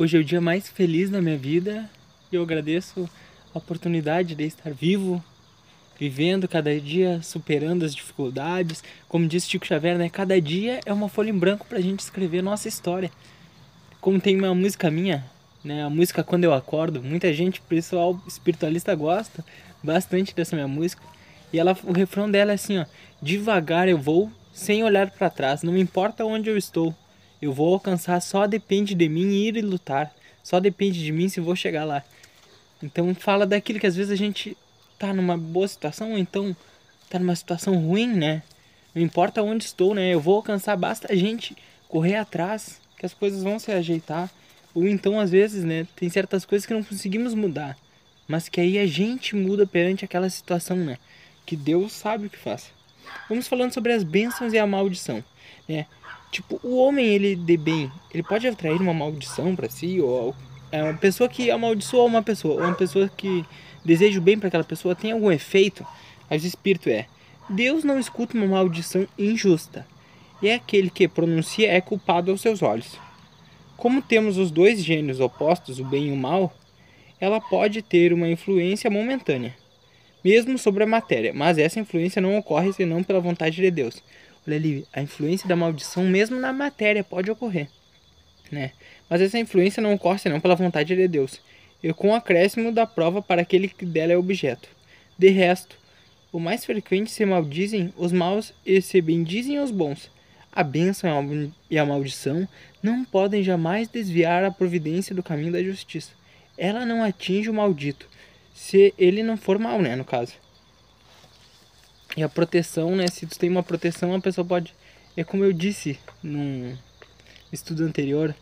Hoje é o dia mais feliz da minha vida e eu agradeço a oportunidade de estar vivo, vivendo cada dia, superando as dificuldades. Como disse Chico Xavier, né? Cada dia é uma folha em branco para a gente escrever nossa história. Como tem uma música minha, né? A música Quando Eu Acordo, muita gente, pessoal espiritualista gosta bastante dessa minha música. E ela, o refrão dela é assim, ó: Devagar eu vou, sem olhar para trás, não importa onde eu estou. Eu vou alcançar, só depende de mim ir e lutar. Só depende de mim se vou chegar lá. Então fala daquilo que às vezes a gente tá numa boa situação ou então tá numa situação ruim, né? Não importa onde estou, né? Eu vou alcançar, basta a gente correr atrás que as coisas vão se ajeitar. Ou então às vezes, né, tem certas coisas que não conseguimos mudar, mas que aí a gente muda perante aquela situação, né? Que Deus sabe o que faz. Vamos falando sobre as bênçãos e a maldição, né? Tipo, o homem, ele de bem, ele pode atrair uma maldição para si, ou é uma pessoa que amaldiçoa uma pessoa, ou uma pessoa que deseja o bem para aquela pessoa, tem algum efeito? Mas o espírito é: Deus não escuta uma maldição injusta, e é aquele que pronuncia é culpado aos seus olhos. Como temos os dois gênios opostos, o bem e o mal, ela pode ter uma influência momentânea, mesmo sobre a matéria, mas essa influência não ocorre senão pela vontade de Deus. Olha ali, a influência da maldição mesmo na matéria pode ocorrer, né? Mas essa influência não ocorre senão pela vontade de Deus, e com o acréscimo da prova para aquele que dela é objeto. De resto, o mais frequente se maldizem os maus e se bendizem os bons. A bênção e a maldição não podem jamais desviar a providência do caminho da justiça. Ela não atinge o maldito, se ele não for mal, né, no caso. E a proteção, né? Se tu tem uma proteção, a pessoa pode. É como eu disse num estudo anterior,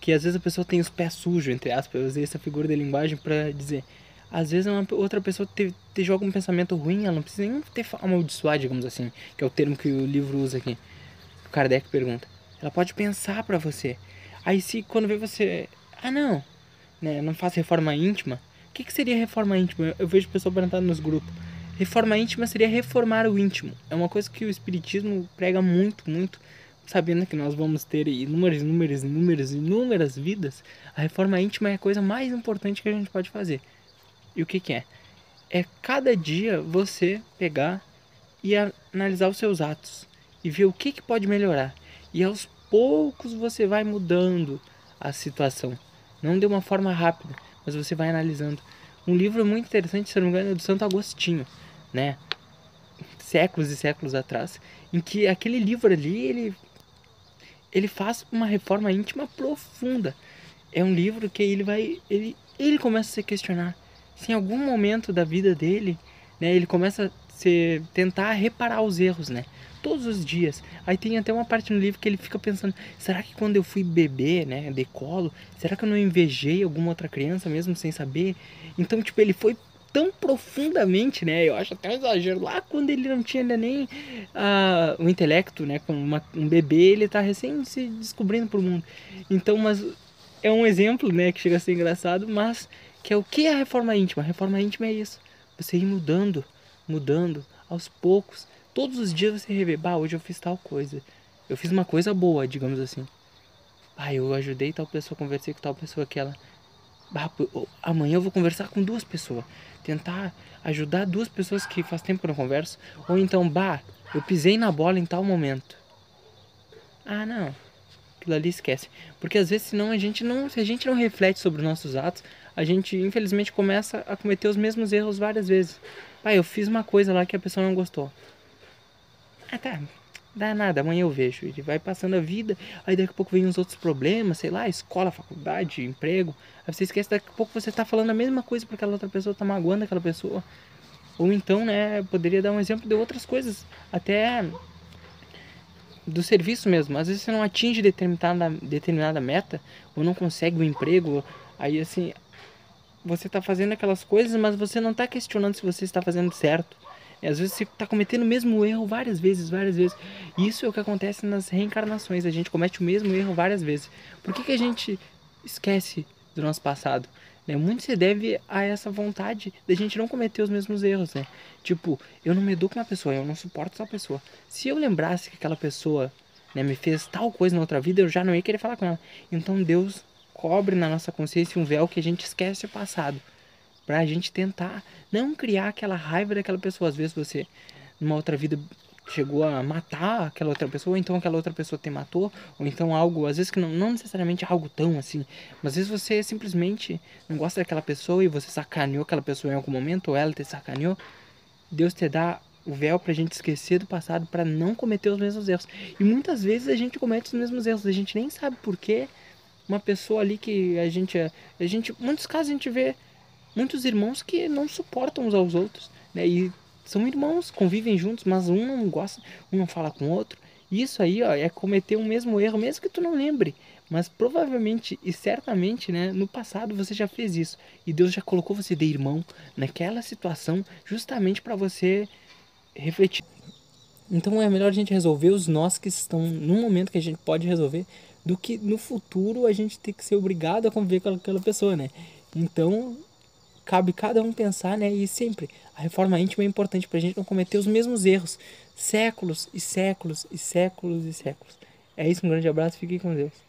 que às vezes a pessoa tem os pés sujos, entre aspas. Eu usei essa figura de linguagem para dizer. Às vezes uma outra pessoa te, te joga um pensamento ruim, ela não precisa nem ter amaldiçoar, digamos assim, que é o termo que o livro usa aqui. O Kardec pergunta. Ela pode pensar para você. Aí se quando vê você. Ah não, né, não faz reforma íntima. O que, que seria reforma íntima? Eu vejo pessoa perguntando nos grupos. Reforma íntima seria reformar o íntimo. É uma coisa que o Espiritismo prega muito, muito, sabendo que nós vamos ter inúmeras, inúmeras, inúmeras, inúmeras vidas. A reforma íntima é a coisa mais importante que a gente pode fazer. E o que, que é? É cada dia você pegar e analisar os seus atos e ver o que, que pode melhorar. E aos poucos você vai mudando a situação. Não de uma forma rápida, mas você vai analisando. Um livro muito interessante, se não me engano, é do Santo Agostinho né? Séculos e séculos atrás, em que aquele livro ali, ele, ele faz uma reforma íntima profunda. É um livro que ele vai, ele, ele começa a se questionar se em algum momento da vida dele, né, ele começa se, tentar reparar os erros, né? Todos os dias. Aí tem até uma parte no livro que ele fica pensando: será que quando eu fui bebê, né, de colo, será que eu não invejei alguma outra criança mesmo sem saber? Então, tipo, ele foi tão profundamente, né? Eu acho até um exagero. Lá quando ele não tinha ainda nem uh, o intelecto, né? Com uma, um bebê, ele tá recém se descobrindo pro mundo. Então, mas é um exemplo, né? Que chega a ser engraçado, mas que é o que é a reforma íntima? A reforma íntima é isso. Você ir mudando, mudando, aos poucos. Todos os dias você rever, bah, hoje eu fiz tal coisa. Eu fiz uma coisa boa, digamos assim. Ah, eu ajudei tal pessoa, conversei com tal pessoa, aquela. Bah, amanhã eu vou conversar com duas pessoas tentar ajudar duas pessoas que faz tempo que não converso. Ou então, bah, eu pisei na bola em tal momento. Ah, não. Aquilo ali esquece. Porque às vezes, senão a gente não, se a gente não reflete sobre os nossos atos, a gente infelizmente começa a cometer os mesmos erros várias vezes. Pai, eu fiz uma coisa lá que a pessoa não gostou. Ah, tá dá nada, amanhã eu vejo. Ele vai passando a vida, aí daqui a pouco vem uns outros problemas, sei lá, escola, faculdade, emprego. Aí você esquece, daqui a pouco você tá falando a mesma coisa para aquela outra pessoa, tá magoando aquela pessoa. Ou então, né, poderia dar um exemplo de outras coisas, até do serviço mesmo. Às vezes você não atinge determinada, determinada meta, ou não consegue o um emprego, aí assim, você tá fazendo aquelas coisas, mas você não tá questionando se você está fazendo certo. E às vezes você está cometendo o mesmo erro várias vezes, várias vezes. Isso é o que acontece nas reencarnações. A gente comete o mesmo erro várias vezes. Por que, que a gente esquece do nosso passado? Né? Muito se deve a essa vontade de a gente não cometer os mesmos erros, né? Tipo, eu não me educo com uma pessoa, eu não suporto essa pessoa. Se eu lembrasse que aquela pessoa né, me fez tal coisa na outra vida, eu já não ia querer falar com ela. Então Deus cobre na nossa consciência um véu que a gente esquece o passado. Pra gente tentar não criar aquela raiva daquela pessoa. Às vezes você, numa outra vida, chegou a matar aquela outra pessoa, ou então aquela outra pessoa te matou, ou então algo, às vezes que não, não necessariamente algo tão assim, mas às vezes você simplesmente não gosta daquela pessoa e você sacaneou aquela pessoa em algum momento, ou ela te sacaneou. Deus te dá o véu pra gente esquecer do passado, para não cometer os mesmos erros. E muitas vezes a gente comete os mesmos erros, a gente nem sabe por quê. Uma pessoa ali que a gente, a gente, muitos casos a gente vê muitos irmãos que não suportam uns aos outros, né? E são irmãos, convivem juntos, mas um não gosta, um não fala com o outro. Isso aí, ó, é cometer o mesmo erro, mesmo que tu não lembre. Mas provavelmente e certamente, né, no passado você já fez isso. E Deus já colocou você de irmão naquela situação justamente para você refletir. Então é melhor a gente resolver os nós que estão no momento que a gente pode resolver do que no futuro a gente ter que ser obrigado a conviver com aquela pessoa, né? Então cabe cada um pensar, né? E sempre a reforma íntima é importante para a gente não cometer os mesmos erros séculos e séculos e séculos e séculos. É isso, um grande abraço, fiquem com Deus.